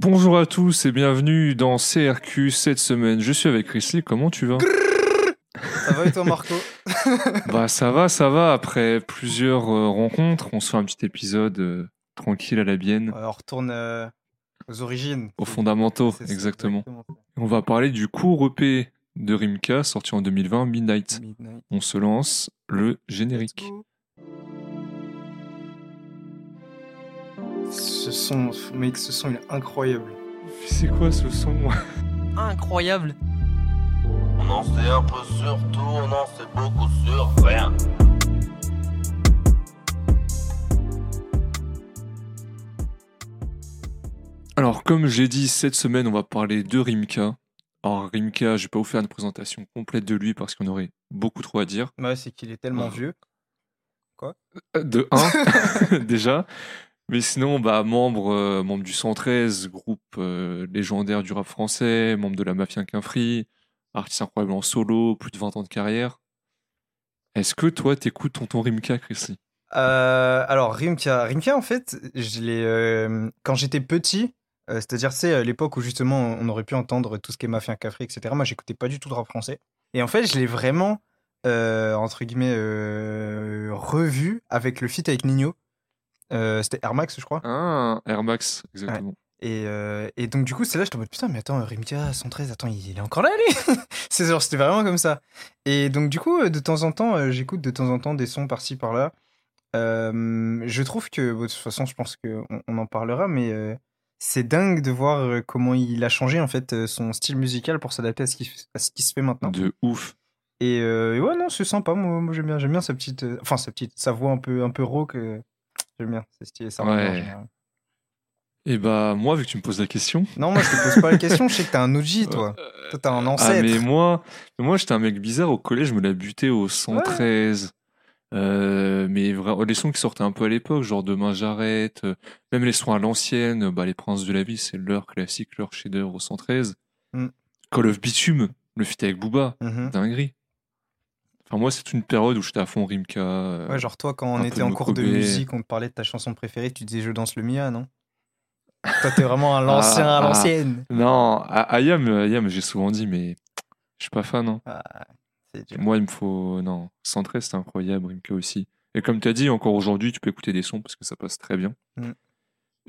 Bonjour à tous et bienvenue dans CRQ cette semaine. Je suis avec Chrisley, comment tu vas? Ça va et toi Marco? Bah ça va, ça va. Après plusieurs euh, rencontres, on se fait un petit épisode euh, tranquille à la bienne, On retourne euh, aux origines. aux fondamentaux, ça, exactement. On va parler du cours EP de Rimka sorti en 2020, Midnight. Midnight. On se lance le générique. Let's go. Ce son, mec, ce son il est incroyable. C'est quoi ce son Incroyable On en sait un peu sur tout, on en sait beaucoup sur rien. Alors comme j'ai dit, cette semaine on va parler de Rimka. Alors Rimka, je vais pas vous faire une présentation complète de lui parce qu'on aurait beaucoup trop à dire. Ouais, c'est qu'il est tellement Ah. vieux. De 1 déjà. Mais sinon, bah, membre, euh, membre du 113, groupe euh, légendaire du rap français, membre de la Mafia Quinfree, artiste incroyable en solo, plus de 20 ans de carrière. Est-ce que toi, t'écoutes Tonton Rimka, Chrissy? Euh, alors Rimka, Rimka en fait, je l'ai quand j'étais petit, c'est-à-dire c'est l'époque où justement on aurait pu entendre tout ce qui est Mafia Café, etc. Moi j'écoutais pas du tout de rap français. Et en fait je l'ai vraiment entre guillemets revu avec le feat avec Nino. Euh, C'était Air Max je crois. Ah, Air Max, exactement. Et, euh, et donc du coup c'est là je en mode putain mais attends Rimka 113 attends il, il est encore là lui? c'est genre c'était vraiment comme ça. Et donc du coup euh, de temps en temps j'écoute de temps en temps des sons par-ci par-là. Euh, je trouve que, bon, de toute façon, je pense qu'on on en parlera, mais euh, c'est dingue de voir comment il a changé en fait son style musical pour s'adapter à, ce qui- à ce qui se fait maintenant. De ouf. Et, et ouais, non, c'est sympa. Moi, moi, j'aime bien, j'aime bien sa petite, enfin sa petite, sa voix un peu, un peu rauque. Euh, j'aime bien, c'est stylé. Ça Ouais. Et bah, moi, vu que tu me poses la question. Non, moi, je te pose pas la question. Je sais que t'es un OG, toi. Toi, t'es un Ah, ancêtre. mais moi, moi j'étais un mec bizarre au collège, je me la butais au 113. Euh, mais vraiment, les sons qui sortaient un peu à l'époque, genre Demain j'arrête, euh, même les sons à l'ancienne, euh, bah, les Princes de la Vie, c'est leur classique, leur chef-d'œuvre au 113. Mm. Call of Bitume, le feat avec Booba, Mhm. dinguerie. Enfin, moi, c'est une période où j'étais à fond Rimka. euh, Ouais, genre toi, quand on était en cours de musique, on te parlait de ta chanson préférée, tu disais Je danse le Mia, non? Toi, t'es vraiment un l'ancien Ah, à ah. l'ancienne. Non, à- Ayam, euh, Ayam, j'ai souvent dit, mais je suis pas fan. hein. Ah. Moi, il me faut. Non, 113, c'est incroyable, Rimka aussi. Et comme tu as dit, encore aujourd'hui, tu peux écouter des sons parce que ça passe très bien. Mm.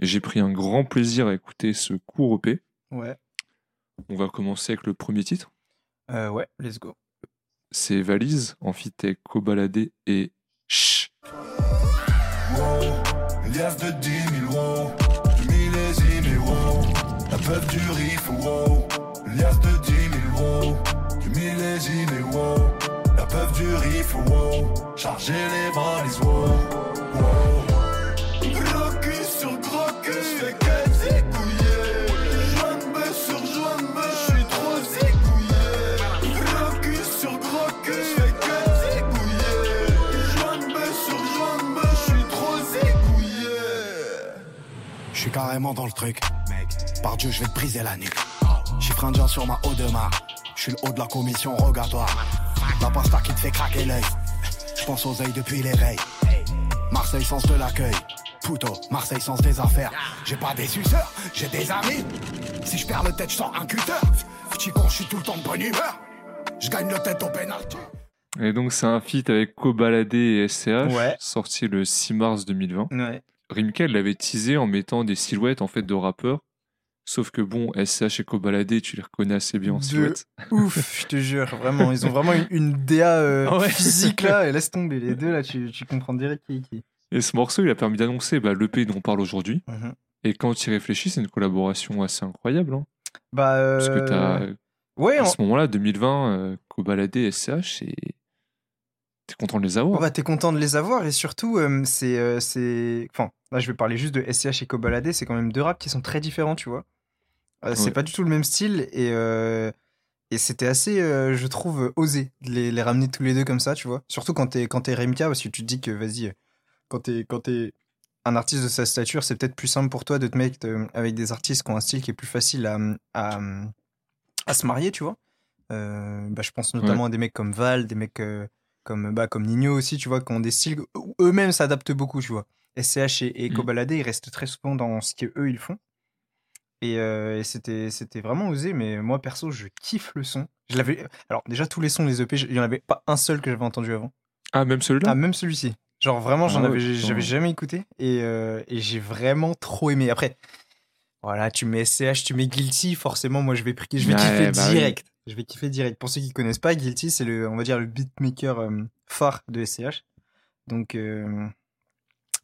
J'ai pris un grand plaisir à écouter ce cours EP. Ouais. On va commencer avec le premier titre. Euh, ouais, let's go. C'est Valise, en fit avec Kobalade et Chut. wow. Liasse de 10 000 wow. Du millésime et wow. La peuf du riff wow. Liasse de 10 000 wow. Carrément dans le truc. Par Dieu, je vais te briser la nuque. Chiffre indien sur ma haut de main. Je suis le haut de la commission rogatoire. La pasta qui te fait craquer l'œil. Je pense aux œils depuis l'éveil. Marseille sens de l'accueil. Puto, Marseille sens des affaires. J'ai pas des suceurs, j'ai des amis. Si je perds le tête, je sors un cutter. Petit con, je suis tout le temps de bonne humeur. Je gagne le tête au pénalty. Et donc, c'est un feat avec Kobalade et SCH, Ouais. sorti le 6 mars 2020. Ouais. Rimka l'avait teasé en mettant des silhouettes en fait de rappeurs. Sauf que bon, SCH et Kobalade, tu les reconnais assez bien en De silhouette. Ouf, je te jure, vraiment, ils ont vraiment une, une DA euh, ouais. physique là, et laisse tomber les deux là, tu, tu comprends direct qui qui. Et ce morceau, il a permis d'annoncer bah, l'EP dont on parle aujourd'hui. Mhm. Et quand tu y réfléchis, c'est une collaboration assez incroyable. hein. Bah, euh... Parce que t'as, ouais, à en- ce moment-là, 2020, euh, Kobalade SCH, et t'es content de les avoir. bah, t'es content de les avoir et surtout, euh, c'est, euh, c'est, enfin, là je vais parler juste de SCH et Kobalade, c'est quand même deux raps qui sont très différents, tu vois. Euh, C'est Ouais. pas du tout le même style et et c'était assez, je trouve, osé de les, les ramener tous les deux comme ça, tu vois. Surtout quand t'es quand t'es Remka, parce que tu te dis que vas-y, quand t'es quand t'es un artiste de sa stature, c'est peut-être plus simple pour toi de te mettre avec des artistes qui ont un style qui est plus facile à, à, à se marier, tu vois. Bah, je pense notamment à des mecs comme Val, des mecs comme, bah, comme Nino aussi, tu vois, qui ont des styles eux-mêmes s'adaptent beaucoup, tu vois. SCH et, et Mm. Ils restent très souvent dans ce qu'eux, ils font. Et, euh, et c'était c'était vraiment osé, mais moi perso, je kiffe le son. Je l'avais. Alors déjà tous les sons des EP, il y en avait pas un seul que j'avais entendu avant. Ah, même celui-là? Ah même celui-ci. Genre vraiment, j'en Ah avais ouais, j'avais jamais écouté et, euh, et j'ai vraiment trop aimé. Après, voilà, tu mets SCH, tu mets Guilty, forcément, moi je vais je vais Ouais, kiffer bah direct. Je vais kiffer direct. Pour ceux qui connaissent pas, Guilty, c'est le, on va dire le beatmaker euh, phare de SCH. Donc euh,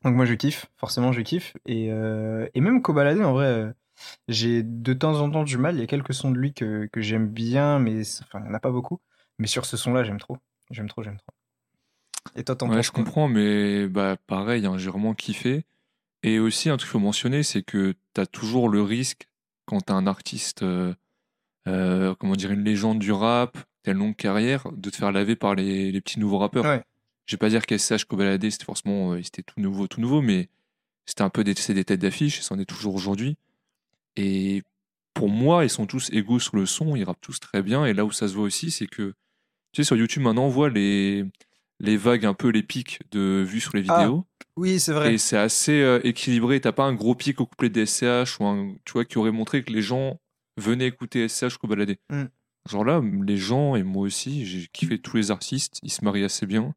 donc moi je kiffe, forcément je kiffe et euh, et même Kobalade en vrai. euh, j'ai de temps en temps du mal. Il y a quelques sons de lui que, que j'aime bien, mais enfin, il n'y en a pas beaucoup. Mais sur ce son-là, j'aime trop. J'aime trop, j'aime trop. Et toi, t'en Ouais, penses je comprends, mais bah, pareil, hein, j'ai vraiment kiffé. Et aussi, un truc qu'il faut mentionner, c'est que tu as toujours le risque, quand tu un artiste, euh, euh, comment dire, une légende du rap, une longue carrière, de te faire laver par les, les petits nouveaux rappeurs. Ouais. Je vais pas dire qu'SH Kobalade, c'était forcément euh, c'était tout nouveau, tout nouveau, mais c'était un peu des, c'est des têtes d'affiche, et c'en est toujours aujourd'hui. Et pour moi, ils sont tous égaux sur le son, ils rappent tous très bien. Et là où ça se voit aussi, c'est que, tu sais, sur YouTube, maintenant, on voit les, les vagues, un peu les pics de vues sur les Ah, vidéos. Oui, c'est vrai. Et c'est assez euh, équilibré. T'as pas un gros pic au couplet des SCH ou un, tu vois, qui aurait montré que les gens venaient écouter SCH baladé. Mm. Genre là, les gens, et moi aussi, j'ai kiffé tous les artistes, ils se marient assez bien.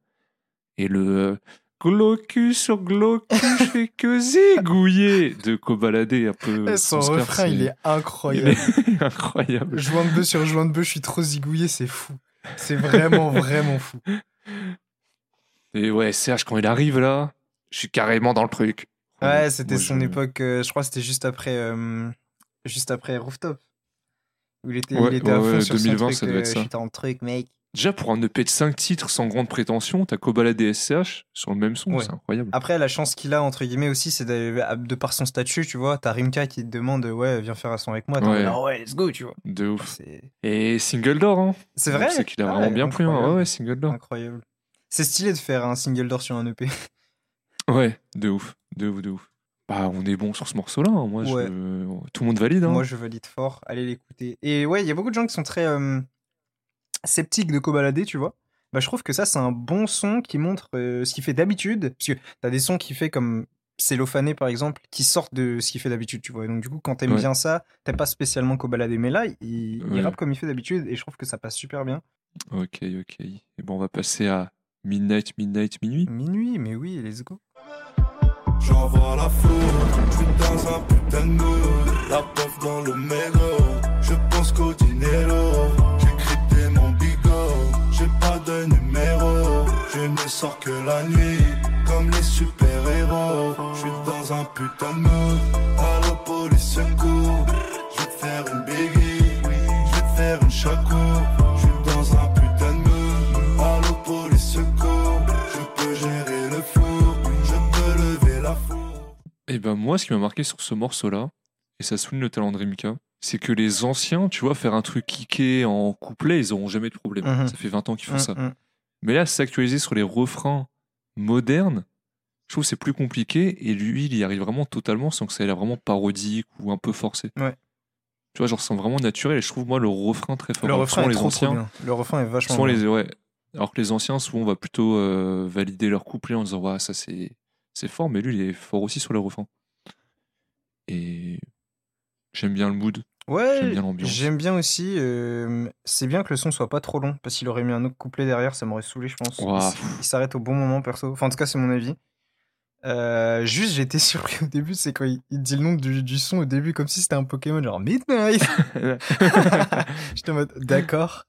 Et le euh, Glaucus sur Glaucus, je fais que zigouiller de Cobaladé un peu. Eh, Son Oscar, refrain, il est il incroyable. est incroyable. joint de bœuf sur joint de bœuf, je suis trop zigouillé, c'est fou. C'est vraiment, vraiment fou. Et ouais, Serge, quand il arrive là, je suis carrément dans le truc. Ouais, c'était son je- époque, euh, je crois que c'était juste après, euh, juste après Rooftop. Il était, Ouais, il était à fond ouais, sur 2020, son truc, ça devait être euh, dans le truc, mec. Déjà, pour un EP de 5 titres sans grande prétention, t'as Cobaladé et SCH sur le même son, Ouais. c'est incroyable. Après, la chance qu'il a, entre guillemets, aussi, c'est de, par son statut, tu vois. T'as Rimka qui te demande, ouais, viens faire un son avec moi. Ouais. Ah ouais, let's go, tu vois. De ouf. Et single d'or, hein. c'est vrai? C'est qu'il a Ah vraiment bien plu, hein. Ouais, single d'or. Incroyable. C'est stylé de faire un single d'or sur un EP. Ouais, de ouf, de ouf, de ouf. Bah, on est bon sur ce morceau-là. hein. Moi, Ouais. je... tout le monde valide. Hein. Moi, je valide fort. Allez l'écouter. Et ouais, il y a beaucoup de gens qui sont très euh, sceptiques de Kobalade, tu vois. Bah, je trouve que ça, c'est un bon son qui montre euh, ce qu'il fait d'habitude. Parce que t'as des sons qui fait comme Cellophané, par exemple, qui sortent de ce qu'il fait d'habitude, tu vois. Et donc, du coup, quand t'aimes Ouais. bien ça, t'aimes pas spécialement Kobalade. Mais là, il, il Ouais. rappe comme il fait d'habitude et je trouve que ça passe super bien. Ok, ok. Et bon, on va passer à Midnight, Midnight, Minuit. Minuit, mais oui, let's go. J'envoie la foule, je suis dans un putain de mood La puff dans le mégot, je pense qu'au dinero. J'ai crypté mon bigot, j'ai pas de numéro. Je ne sors que la nuit, comme les super-héros. Je suis dans un putain de mood, allo police secours. Je vais faire une biggie, je vais faire une chaco Et ben, moi, ce qui m'a marqué sur ce morceau-là, et ça souligne le talent de Rimka, c'est que les anciens, tu vois, faire un truc kické en couplet, ils auront jamais de problème. Mhm. Ça fait 20 ans qu'ils font Mm, ça. mm. Mais là, s'actualiser sur les refrains modernes, je trouve que c'est plus compliqué. Et lui, il y arrive vraiment totalement sans que ça ait l'air vraiment parodique ou un peu forcé. Ouais. Tu vois, genre, c'est vraiment naturel. Et je trouve, moi, le refrain très fort. Le refrain est les trop, anciens, trop bien. Le refrain est vachement bien. les, ouais. Alors que les anciens, souvent, on va plutôt euh, valider leur couplet en disant, ouais, ça, c'est, c'est fort. Mais lui, il est fort aussi sur les refrains. Et j'aime bien le mood. Ouais, J'aime bien l'ambiance. j'aime bien aussi. euh, c'est bien que le son soit pas trop long, parce qu'il aurait mis un autre couplet derrière, ça m'aurait saoulé, je pense. Il s'arrête au bon moment, perso. Enfin, en tout cas, c'est mon avis. Euh, juste, j'étais surpris au début, c'est quand il, il dit le nom du, du son au début, comme si c'était un Pokémon, genre Midnight. J'étais en mode, d'accord.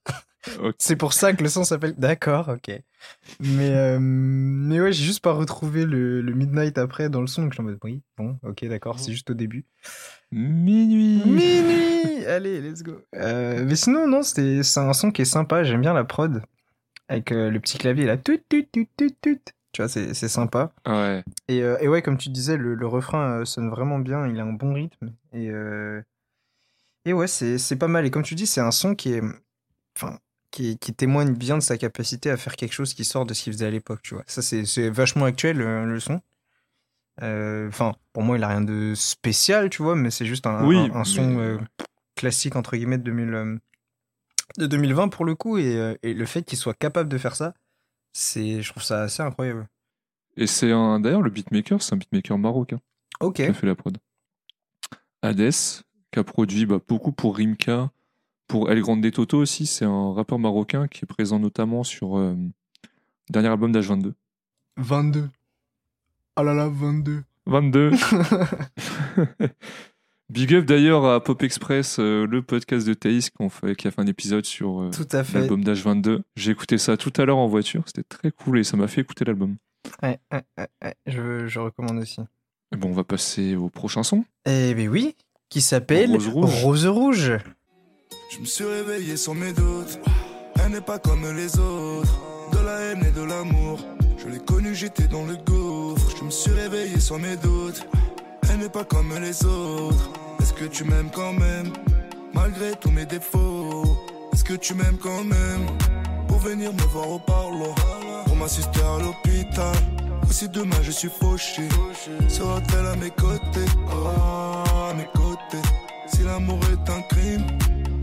C'est pour ça que le son s'appelle D'accord, ok. Mais, euh, mais ouais, j'ai juste pas retrouvé le, le Midnight après dans le son, donc j'étais en mode, oui, bon, ok, d'accord, c'est juste au début. Minuit. Minuit Allez, let's go. Euh, mais sinon, non, c'est un son qui est sympa. J'aime bien la prod. Avec euh, le petit clavier là. Tut, tut, tut, tut, tut. Tu vois, c'est sympa. Ouais. Et, euh, et ouais, comme tu disais, le, le refrain sonne vraiment bien. Il a un bon rythme. Et, et ouais, c'est pas mal. Et comme tu dis, c'est un son qui est. Enfin. Qui, qui témoigne bien de sa capacité à faire quelque chose qui sort de ce qu'il faisait à l'époque, tu vois. Ça, c'est vachement actuel, le son. Euh, Enfin, pour moi, il a rien de spécial, tu vois, mais c'est juste un, Oui, un- un mais- son euh, classique, entre guillemets, de, 2000, euh, de 2020 pour le coup. Et, et le fait qu'il soit capable de faire ça, c'est, je trouve ça assez incroyable. Et c'est un. D'ailleurs, le beatmaker, c'est un beatmaker marocain. Ok. qui a fait la prod. Hades, qui a produit bah, beaucoup pour Rimka, pour El Grande Toto aussi. C'est un rappeur marocain qui est présent notamment sur euh, le dernier album d'H22. 22. Oh là là, 22. 22. Big up d'ailleurs à Pop Express, euh, le podcast de Thaïs qu'on fait- qui a fait un épisode sur euh, Tout à fait. l'album d'H22. J'ai écouté ça tout à l'heure en voiture, c'était très cool et ça m'a fait écouter l'album. Ouais, ouais, ouais, ouais, Je, je recommande aussi. Et Bon, on va passer au prochain son. Eh ben oui, qui s'appelle Rose Rouge. Rose Rouge. Je me suis réveillé sans mes doutes. Elle n'est pas comme les autres. De la haine et de l'amour. Je l'ai connue, j'étais dans le gouffre. Je me suis réveillé sans mes doutes. Elle n'est pas comme les autres. Est-ce que tu m'aimes quand même? Malgré tous mes défauts. Est-ce que tu m'aimes quand même? Pour venir me voir au parloir. Pour m'assister à l'hôpital. Ou si demain je suis fauché. Sera-t-elle à mes côtés? Ah, à mes côtés. Si l'amour est un crime.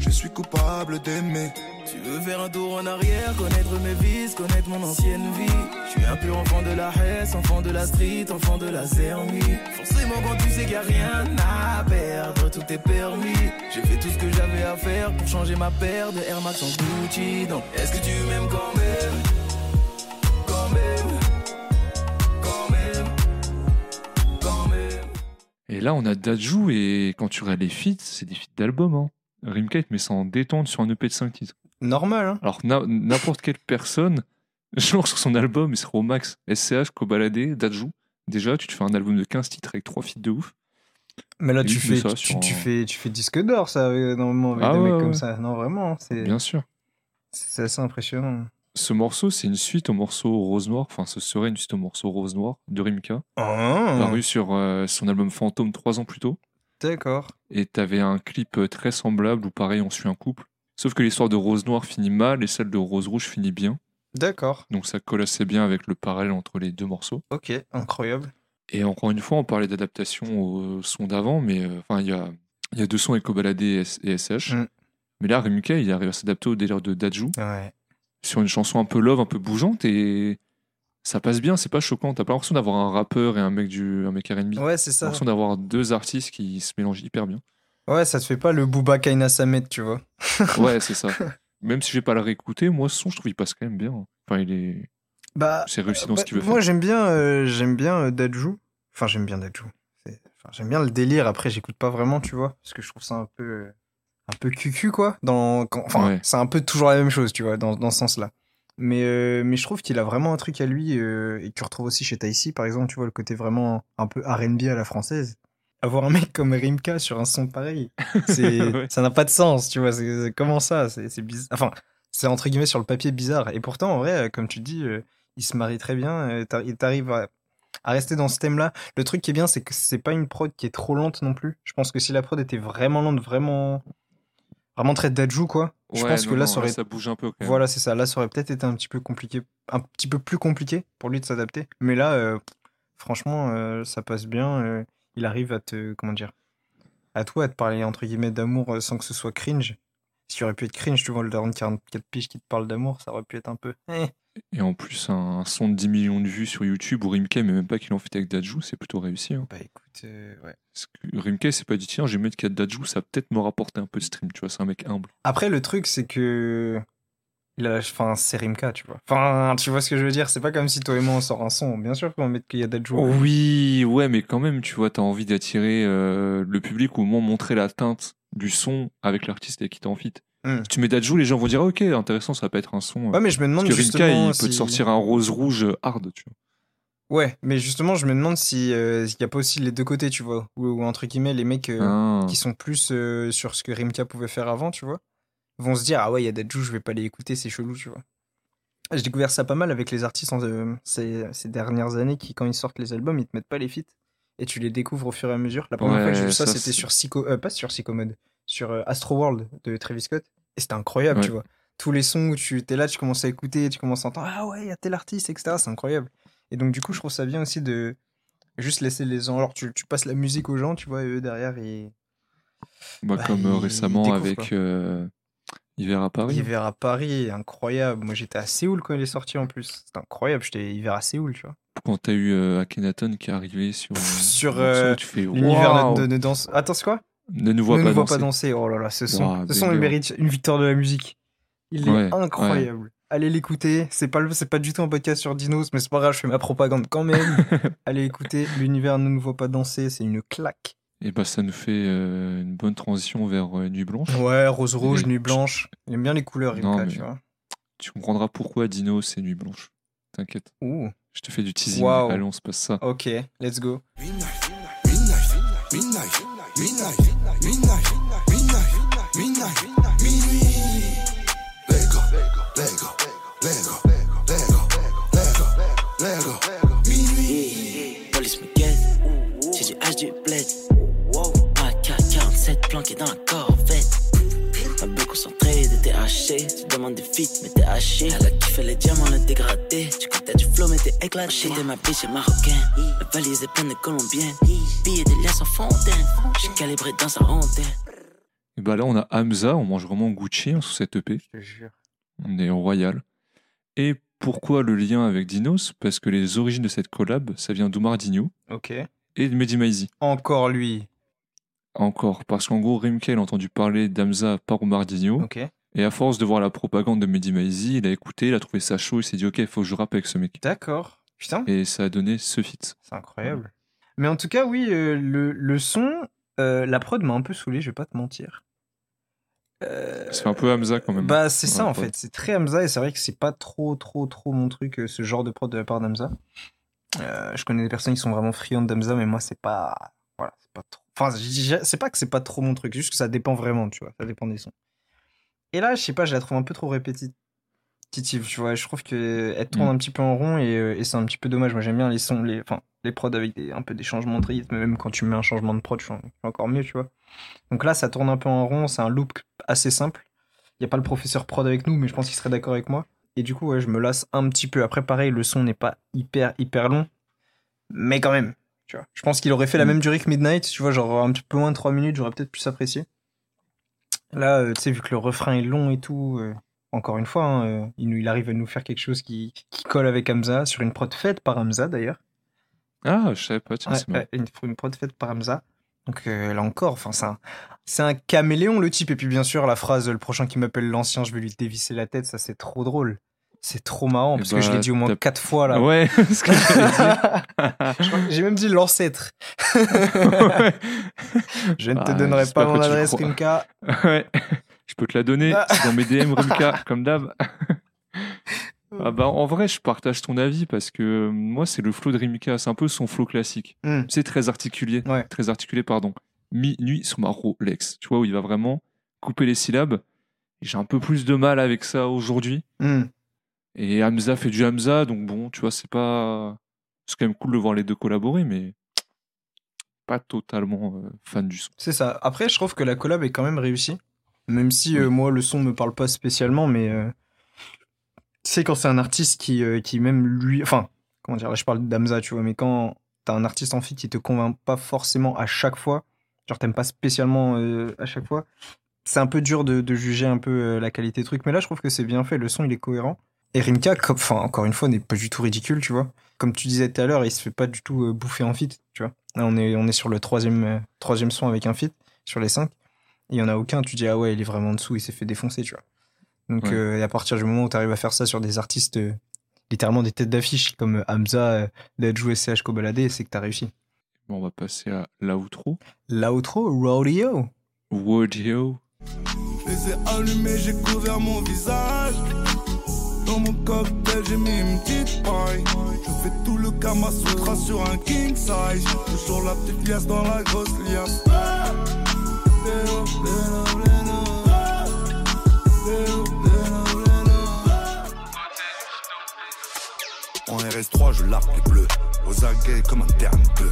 Je suis coupable d'aimer. Tu veux faire un tour en arrière, connaître mes vices, connaître mon ancienne vie. Je suis un pur enfant de la Hesse, enfant de la street, enfant de la Zermie. Forcément, quand tu sais qu'il n'y a rien à perdre, tout est permis. J'ai fait tout ce que j'avais à faire pour changer ma paire de Air Max en Gucci. Donc, est-ce que tu m'aimes quand même? Quand même Quand même Quand même Et là, on a Dajou et quand tu regardes les feats, c'est des feats d'album. Hein. Rimka, il te met ça en détente sur un EP de 5 titres. Normal, hein Alors n'importe quelle personne, genre sur son album, il serait au max SCH, Kobalade, Dajou. Déjà, tu te fais un album de 15 titres avec 3 feats de ouf. Mais là, tu fais, tu, fais, tu fais disque d'or, ça, euh, normalement, avec Ah des ouais, mecs ouais. comme ça. Non, vraiment, c'est Bien sûr. c'est assez impressionnant. Ce morceau, c'est une suite au morceau Rose Noir, enfin, ce serait une suite au morceau Rose Noir de Rimka, Oh, paru sur euh, son album Fantôme 3 ans plus tôt. D'accord. Et t'avais un clip euh, très semblable où, pareil, on suit un couple. Sauf que l'histoire de Rose Noire finit mal et celle de Rose Rouge finit bien. D'accord. Donc ça colle assez bien avec le parallèle entre les deux morceaux. Ok, incroyable. Et encore une fois, on parlait d'adaptation au son d'avant, mais euh, enfin, il y a, il y a deux sons Eco Baladé et, et SH. Mm. Mais là, Rimka, il arrive à s'adapter au délire de Dajou Ouais. sur une chanson un peu love, un peu bougeante et ça passe bien, c'est pas choquant. T'as pas l'impression d'avoir un rappeur et un mec, du, un mec R&B. Ouais, c'est T'as ça. l'impression d'avoir deux artistes qui se mélangent hyper bien. Ouais, ça te fait pas le Booba Kaina Samet, tu vois. Ouais, c'est ça. Même si j'ai pas le réécouter, moi, ce son, je trouve, il passe quand même bien. Enfin, il est, Bah, c'est réussi dans bah, ce qu'il veut moi, faire. j'aime bien, euh, j'aime bien euh, Dajou. Enfin, j'aime bien Dajou. Enfin, j'aime bien le délire. Après, j'écoute pas vraiment, tu vois, parce que je trouve ça un peu, un peu cucu, quoi. Dans, enfin, Ouais. c'est un peu toujours la même chose, tu vois, dans, dans ce sens-là. Mais, euh, mais je trouve qu'il a vraiment un truc à lui euh, et que tu retrouves aussi chez Taïsi, par exemple, tu vois, le côté vraiment un peu R&B à la française. Avoir un mec comme Rimka sur un son pareil, Ouais. ça n'a pas de sens, tu vois. C'est, comment ça C'est, c'est bizarre. Enfin, c'est entre guillemets sur le papier bizarre. Et pourtant, en vrai, euh, comme tu dis, euh, il se marie très bien. euh, Il t'arrive à, à rester dans ce thème-là. Le truc qui est bien, c'est que c'est pas une prod qui est trop lente non plus. Je pense que si la prod était vraiment lente, vraiment, vraiment très Dajou, quoi. Je Ouais, pense que là, non, ça aurait ça bouge un peu quand même. voilà, c'est ça. Là, ça aurait peut-être été un petit peu compliqué, un petit peu plus compliqué pour lui de s'adapter. Mais là, euh, franchement, euh, ça passe bien. euh, il arrive à te, comment dire, à toi, à te parler entre guillemets d'amour sans que ce soit cringe. Ce qui aurait pu être cringe, tu vois, le daron de 44 piges qui te parle d'amour, ça aurait pu être un peu. eh. Et en plus, un, son de 10 millions de vues sur YouTube où Rimka, mais même pas qu'il en fait avec Dajou, c'est plutôt réussi. Hein. Bah écoute, euh, ouais. Parce que Rimka, c'est pas dit, tiens, je vais mettre qu'il y a Dajou, ça va peut-être me rapporter un peu de stream, tu vois, c'est un mec humble. Après, le truc, c'est que. Enfin, c'est Rimka, tu vois. Enfin, tu vois ce que je veux dire C'est pas comme si toi et moi on sort un son. Bien sûr qu'on va mettre qu'il y a Dajou. Oui, ouais, mais quand même, tu vois, t'as envie d'attirer euh, le public ou au moins montrer la teinte du son avec l'artiste avec qui t'es en fit. Hmm. Si tu mets Dajou, les gens vont dire, ok, intéressant, ça va pas être un son. euh, Ouais, mais je me demande Parce que il peut te sortir un rose rouge hard, tu vois. Ouais, mais justement, je me demande si euh, s'il y a pas aussi les deux côtés, tu vois, ou, entre guillemets les mecs euh, Ah. qui sont plus euh, sur ce que Rimka pouvait faire avant, tu vois, vont se dire ah ouais, il y a Dajou, je vais pas les écouter, c'est chelou, tu vois. J'ai découvert ça pas mal avec les artistes en, euh, ces, ces dernières années qui, quand ils sortent les albums, ils te mettent pas les feats et tu les découvres au fur et à mesure. La première fois que j'ai vu ça, ça, c'était sur Psycho, euh, pas sur Psychomode, sur euh, Astro World de Travis Scott et c'était incroyable, Ouais. tu vois. Tous les sons où tu es là, tu commences à écouter, tu commences à entendre ah ouais, il y a tel artiste, etc. C'est incroyable. Et donc, du coup, je trouve ça bien aussi de juste laisser les gens. Alors, tu, tu passes la musique aux gens, tu vois, et eux derrière, ils. Bah, Bah, comme euh, récemment avec euh, Hiver à Paris. Hiver à Paris, incroyable. Moi, j'étais à Séoul quand il est sorti en plus. C'était incroyable. J'étais hiver à Séoul, tu vois. Quand t'as eu euh, Akhenaton qui est arrivé sur, euh, Sur, le morceau, euh, fais L'univers de, de danse. Attends, c'est quoi? Ne nous vois ne pas nous danser. pas danser. Oh là là, ce son, ce son il mérite une victoire de la musique. Il Ouais, est incroyable. Allez l'écouter. C'est pas, le- c'est pas du tout un podcast sur Dinos, mais c'est pas grave, je fais ma propagande quand même. Allez écouter. L'univers ne nous voit pas danser, c'est une claque. Et bah ça nous fait euh, une bonne transition vers euh, Nuit Blanche. Ouais, rose rouge, Et- nuit blanche. J'aime bien les couleurs, Non, mais- tu vois. Tu comprendras pourquoi Dino c'est Nuit Blanche. T'inquiète. Ouh, Je te fais du teasing. Waouh. Allez, on se passe ça. ok, let's go. Midnight, midnight, midnight, midnight, midnight, haché. Elle a kiffé les diamants, le dégradé. Tu comptais du flow, mais t'es éclaté. J'étais ma bitch est marocaine. La valise est pleine de colombiennes. Billets de liasses en fontaine. J'suis calibré dans sa rondelle. Et bah là on a Hamza, on mange vraiment Gucci hein, sur cette EP. Je te jure. On est Royal. Et pourquoi le lien avec Dinos? Parce que les origines de cette collab, ça vient d'Oumar Digno Ok. et de Mehdi Maizi. Encore lui. Encore, parce qu'en gros, Rimka, il a entendu parler d'Hamza par Oumar Digno. Ok. Et à force de voir la propagande de Mehdi Maizi, il a écouté, il a trouvé ça chaud, il s'est dit, ok, il faut que je rappe avec ce mec. D'accord. Putain. Et ça a donné ce feat. C'est incroyable. Mais en tout cas, oui, euh, le, le son, euh, la prod m'a un peu saoulé, je vais pas te mentir. Euh, C'est un peu Hamza quand même. Bah, c'est ça en fait. C'est très Hamza et c'est vrai que c'est pas trop, trop, trop mon truc, ce genre de prod de la part d'Hamza. Je connais des personnes qui sont vraiment friandes d'Hamza, mais moi, c'est pas. Voilà, c'est pas trop. Enfin, c'est pas que c'est pas trop mon truc, juste que ça dépend vraiment, tu vois. Ça dépend des sons. Et là, je sais pas, je la trouve un peu trop répétitive, tu vois. Je trouve qu'elle tourne Mm. un petit peu en rond et, euh, et c'est un petit peu dommage. Moi, j'aime bien les sons, les, enfin, les prods avec des, un peu des changements de rythme, même quand tu mets un changement de prod, je suis encore mieux, tu vois. Donc là, ça tourne un peu en rond, c'est un loop assez simple. Il n'y a pas le professeur prod avec nous, mais je pense qu'il serait d'accord avec moi. Et du coup, ouais, je me lasse un petit peu. Après, pareil, le son n'est pas hyper, hyper long, mais quand même. Tu vois. Je pense qu'il aurait fait la Mm. même durée que Midnight, tu vois, genre un petit peu moins de 3 minutes, j'aurais peut-être plus apprécié. Là, euh, tu sais, vu que le refrain est long et tout, euh, encore une fois, hein, euh, il, nous- il arrive à nous faire quelque chose qui, qui colle avec Hamza, sur une prod faite par Hamza d'ailleurs. Ah, je savais pas, tiens, Ouais, une, une prod faite par Hamza. Donc là encore, enfin, c'est un, c'est un caméléon le type. Et puis bien sûr, la phrase le prochain qui m'appelle l'ancien, je vais lui dévisser la tête, ça c'est trop drôle. C'est trop marrant Eh parce que je l'ai bah, dit au moins quatre fois là. Ouais, ce que J'ai même dit l'ancêtre. Ouais. Je ne te Bah, donnerai pas mon adresse, crois. Rimka. Ouais. Je peux te la donner Ah. c'est dans mes DM, Rumka, comme d'hab. Ah bah, en vrai, je partage ton avis parce que euh, moi, c'est le flow de Rimka. C'est un peu son flow classique. Hmm. C'est très articulé. Ouais. Très articulé, pardon. Minuit sur ma Rolex. Tu vois, où il va vraiment couper les syllabes. J'ai un peu plus de mal avec ça aujourd'hui. Hmm. Et Hamza fait du Hamza, donc bon, tu vois, c'est pas. C'est quand même cool de voir les deux collaborer, mais pas totalement euh, fan du son. C'est ça. Après, je trouve que la collab est quand même réussie. Même si euh, moi, le son me parle pas spécialement, mais euh, sais, quand c'est un artiste qui, euh, qui même lui. Enfin, comment dire, là je parle d'Amza, tu vois, mais quand t'as un artiste en feat qui te convainc pas forcément à chaque fois, genre t'aimes pas spécialement euh, à chaque fois, c'est un peu dur de, de juger un peu la qualité truc. Mais là, je trouve que c'est bien fait, le son il est cohérent. Et Rimka, enfin, encore une fois, n'est pas du tout ridicule, tu vois. Comme tu disais tout à l'heure, il se fait pas du tout euh, bouffer en feat, tu vois. Là, on est, on est sur le troisième, euh, troisième son avec un feat sur les cinq. Et il y en a aucun, tu dis, ah ouais, il est vraiment en dessous, il s'est fait défoncer, tu vois. Donc, Ouais. euh, et à partir du moment où tu arrives à faire ça sur des artistes, euh, littéralement des têtes d'affiche, comme Hamza, Dajou et CH Kobalade, c'est que t'as réussi. Bon, on va passer à l'outro. L'outro, Rodeo. Wodio. Je les ai allumés, j'ai couvert mon visage. Dans mon cocktail, j'ai mis une petite paille. Je fais tout le Kama Sutra sur un king size. Toujours la petite liasse dans la grosse liasse. En RS3, je lappe les bleus. Aux aguets comme un terme peu.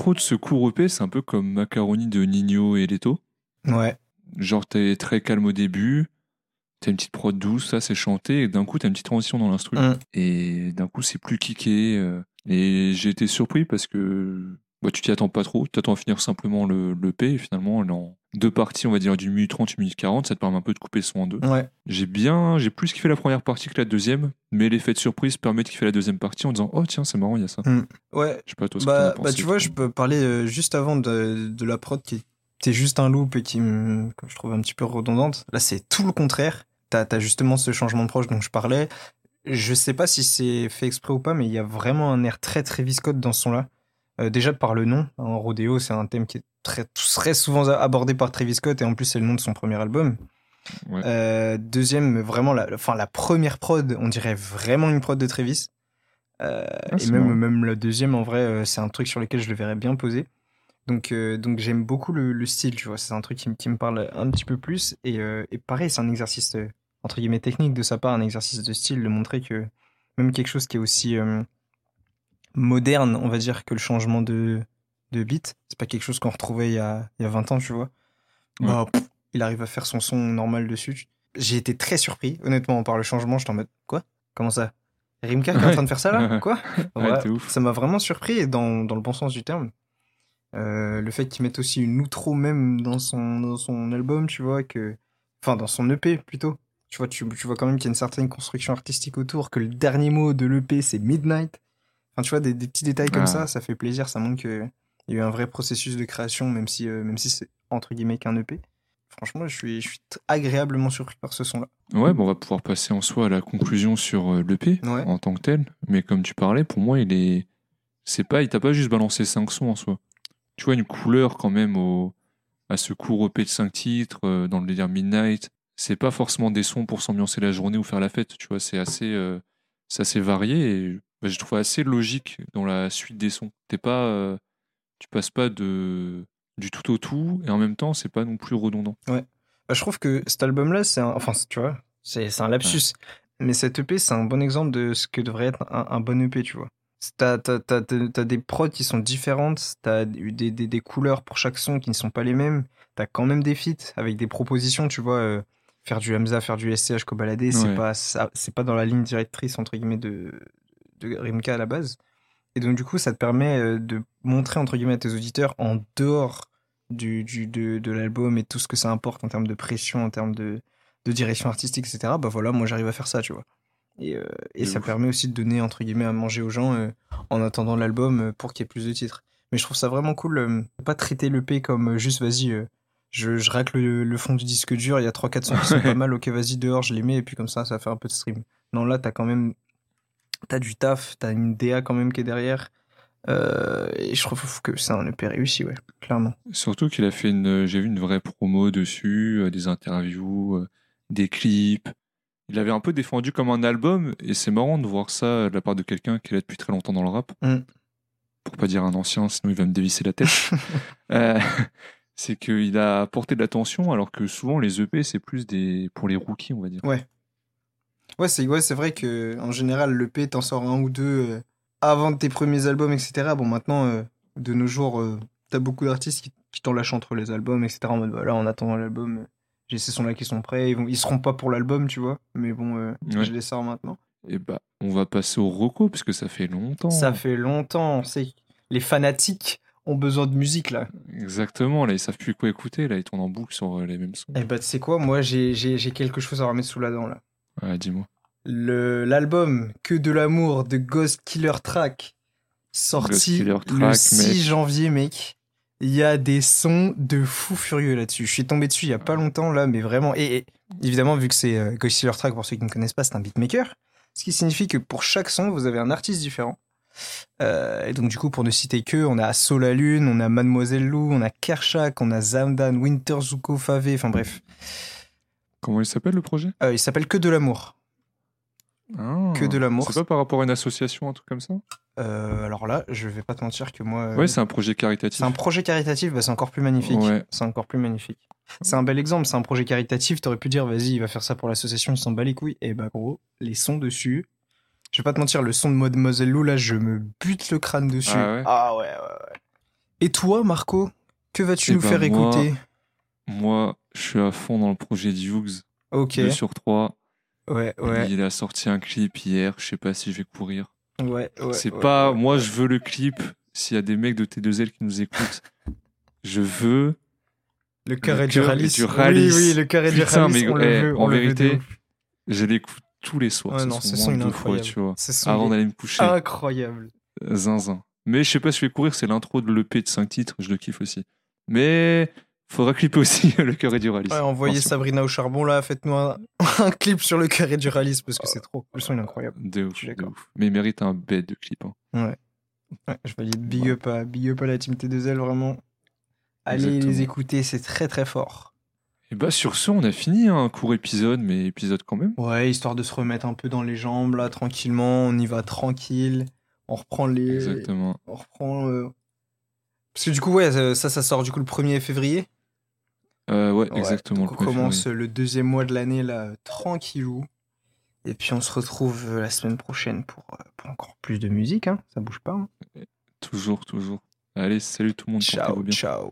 L'outro de ce court EP, c'est un peu comme Macaroni de Nino et Leto. Ouais. Genre, t'es très calme au début, t'as une petite prod douce, ça c'est chanté, et d'un coup, t'as une petite transition dans l'instru. Mm. Et d'un coup, c'est plus kické. euh, et j'ai été surpris parce que bah, tu t'y attends pas trop. Tu t'attends à finir simplement le, le P et finalement, en deux parties, on va dire d'une minute 30, une minute 40, ça te permet un peu de couper le son en deux. Ouais. J'ai bien, j'ai plus kiffé la première partie que la deuxième, mais l'effet de surprise permet de kiffer la deuxième partie en disant Oh tiens, c'est marrant, il y a ça. Ouais. Je sais pas toi ce que Bah, pensé, bah tu vois, je peux parler euh, juste avant de, de la prod qui était juste un loop et qui me, que je trouve un petit peu redondante. Là, c'est tout le contraire. T'as as justement ce changement de proche dont je parlais. Je sais pas si c'est fait exprès ou pas, mais il y a vraiment un air très très viscote dans ce son-là. Euh, déjà par le nom, en rodéo, c'est un thème qui est très, très souvent abordé par Travis Scott et en plus c'est le nom de son premier album. Ouais. Euh, deuxième, vraiment, la, enfin, la première prod, on dirait vraiment une prod de Travis. Euh, Ah, et même, même la deuxième, en vrai, c'est un truc sur lequel je le verrais bien poser. Donc, euh, donc j'aime beaucoup le, le style, tu vois. C'est un truc qui, me- qui me parle un petit peu plus. Et, et pareil, c'est un exercice, entre guillemets, technique de sa part, un exercice de style, de montrer que même quelque chose qui est aussi moderne, on va dire, que le changement de, de beat, c'est pas quelque chose qu'on retrouvait il y a, il y a 20 ans, tu vois. Bah, pff, il arrive à faire son son normal dessus. J'ai été très surpris, honnêtement, par le changement. J'étais en mode, quoi? Comment ça? Rimka qui est en train de faire ça là? Quoi? Ouais. Ça m'a vraiment surpris dans, dans le bon sens du terme. Euh, le fait qu'il mette aussi une outro même dans son, dans son album, tu vois, que. Enfin, dans son EP plutôt. Tu vois, tu, tu vois quand même qu'il y a une certaine construction artistique autour, que le dernier mot de l'EP c'est Midnight. Enfin, tu vois, des, des petits détails comme Ah. ça, ça fait plaisir, ça montre qu'il y a eu un vrai processus de création, même si, euh, même si c'est entre guillemets qu'un EP. Franchement, je suis, je suis agréablement surpris par ce son-là. Ouais, bon, on va pouvoir passer en soi à la conclusion sur euh, l'EP Ouais. en tant que tel. Mais comme tu parlais, pour moi, il est. C'est pas, il t'a pas juste balancé 5 sons en soi. Tu vois une couleur quand même au... à ce court EP de 5 titres, euh, dans le délire Midnight. C'est pas forcément des sons pour s'ambiancer la journée ou faire la fête. Tu vois, c'est assez, euh, assez varié et bah, je trouve assez logique dans la suite des sons. T'es pas, euh, tu passes pas de du tout au tout et en même temps, c'est pas non plus redondant. Bah, je trouve que cet album-là, c'est un... Enfin, tu vois, c'est un lapsus. Mais cet EP, c'est un bon exemple de ce que devrait être un, un bon EP, tu vois. T'as des prods qui sont différentes, t'as eu des, des, des couleurs pour chaque son qui ne sont pas les mêmes, t'as quand même des feats avec des propositions, tu vois. euh, faire du Hamza, faire du SCH, co-balader, c'est Ouais. pas, c'est pas dans la ligne directrice, entre guillemets, de, de Rimka à la base. Et donc, du coup, ça te permet euh, de montrer, entre guillemets, à tes auditeurs, en dehors du, du, de, de l'album et tout ce que ça importe en termes de pression, en termes de, de direction artistique, etc. Bah voilà, moi j'arrive à faire ça, tu vois. Et, euh, et ça ouf. permet aussi de donner, entre guillemets, à manger aux gens euh, en attendant l'album pour qu'il y ait plus de titres. Mais je trouve ça vraiment cool, de pas traiter l'EP comme juste, vas-y, je, je racle le, le fond du disque dur, il y a 3-4 sons qui sont pas mal, ok, vas-y, dehors, je les mets, et puis comme ça, ça fait un peu de stream. Non, là, t'as quand même, t'as du taf, t'as une DA quand même qui est derrière. Euh, et je trouve que c'est un EP réussi, ouais, clairement. Surtout qu'il a fait une, j'ai vu une vraie promo dessus, euh, des interviews, euh, des clips. Il avait un peu défendu comme un album, et c'est marrant de voir ça de la part de quelqu'un qui est là depuis très longtemps dans le rap. Mm. Pour pas dire un ancien, sinon il va me dévisser la tête. C'est qu'il a apporté de l'attention, alors que souvent les EP c'est plus des pour les rookies, on va dire. Ouais, c'est ouais, c'est vrai que en général, l'EP, t'en sors un ou deux euh, avant tes premiers albums, etc. Bon, maintenant, euh, de nos jours, euh, t'as beaucoup d'artistes qui, qui t'en lâchent entre les albums, etc. En mode, voilà, en attendant l'album, j'ai ces sons-là qui sont prêts. Ils, vont, ils seront pas pour l'album, tu vois. Mais bon, Ouais. je les sors maintenant. Et bah, on va passer au Rocco, puisque ça fait longtemps. Ça fait longtemps, on sait. Les fanatiques ont besoin de musique, là. Exactement, là ils savent plus quoi écouter, là ils tournent en boucle sur les mêmes sons. Et bah, tu sais quoi, moi, j'ai quelque chose à remettre sous la dent, là. Ouais, dis-moi. Le- L'album Que de l'amour de Ghost Killer Track, sorti le Track, 6 mec. janvier, mec. Il y a des sons de fou furieux là-dessus. Je suis tombé dessus il y a pas longtemps, là, mais vraiment. Et, et évidemment, vu que c'est euh, Ghost Killer Track, pour ceux qui ne connaissent pas, c'est un beatmaker. Ce qui signifie que pour chaque son, vous avez un artiste différent. Euh, et donc, du coup, pour ne citer que, on a Soul la Lune, on a Mademoiselle Lou, on a Kershak, on a Zamdan, Winter Zuko, Favé, enfin bref. Comment il s'appelle le projet? Euh, il s'appelle Que de l'amour. Ah, Que de l'amour. C'est pas par rapport à une association, un truc comme ça? Euh, alors là, je vais pas te mentir que moi. euh, Ouais, c'est un projet caritatif. c'est un projet caritatif, bah, c'est encore plus magnifique. Ouais. C'est encore plus magnifique. C'est un bel exemple, c'est un projet caritatif. T'aurais pu dire, vas-y, il va faire ça pour l'association, il s'en bat les couilles. Et bah, gros, les sons dessus. Je vais pas te mentir, le son de Mademoiselle Lou, là, je me bute le crâne dessus. Ah ouais ouais, ouais, ouais. Et toi, Marco, que vas-tu Eh nous ben, faire moi, écouter? Moi, je suis à fond dans le projet d'Hughes. Ok. 2 sur 3. Ouais, ouais, Il a sorti un clip hier, je sais pas si je vais courir. ouais, ouais. c'est ouais, pas. ouais. moi, je veux le clip s'il y a des mecs de T2L qui nous écoutent, je veux. Le cœur Le et du rallye. Oui, oui, le cœur et du rallye. on le eh, veut, en le de vérité. Je l'écoute tous les soirs. Ouais, non, son, ce au son, est deux fois, incroyable. tu vois. Son, Avant d'aller me coucher. Incroyable. Zinzin. Mais je sais pas si je vais courir, c'est l'intro de l'EP de 5 titres, je le kiffe aussi. Mais faudra clipper aussi le cœur et du rallye. Ouais, envoyez Attention. Sabrina au charbon là, faites-nous un, un clip sur le cœur et du rallye parce que c'est trop. Le son est incroyable. De ouf, de ouf. Mais il mérite un bête de clip. hein. Ouais, je valide big up à, big up à la team T2L vraiment. Allez Exactement. les écouter, c'est très très fort. Et bah sur ce, on a fini un court épisode, mais épisode quand même. Ouais, histoire de se remettre un peu dans les jambes là, tranquillement, on y va tranquille. On reprend les. Exactement. On reprend. euh, Parce que du coup, ouais, ça, ça sort du coup le 1er février. Euh, ouais, Ouais, exactement. donc on commence le deuxième mois de l'année là, tranquillou. Et puis on se retrouve euh, la semaine prochaine pour, euh, pour encore plus de musique, hein. ça bouge pas. hein. Toujours, toujours. Allez, salut tout le monde. Ciao, ciao.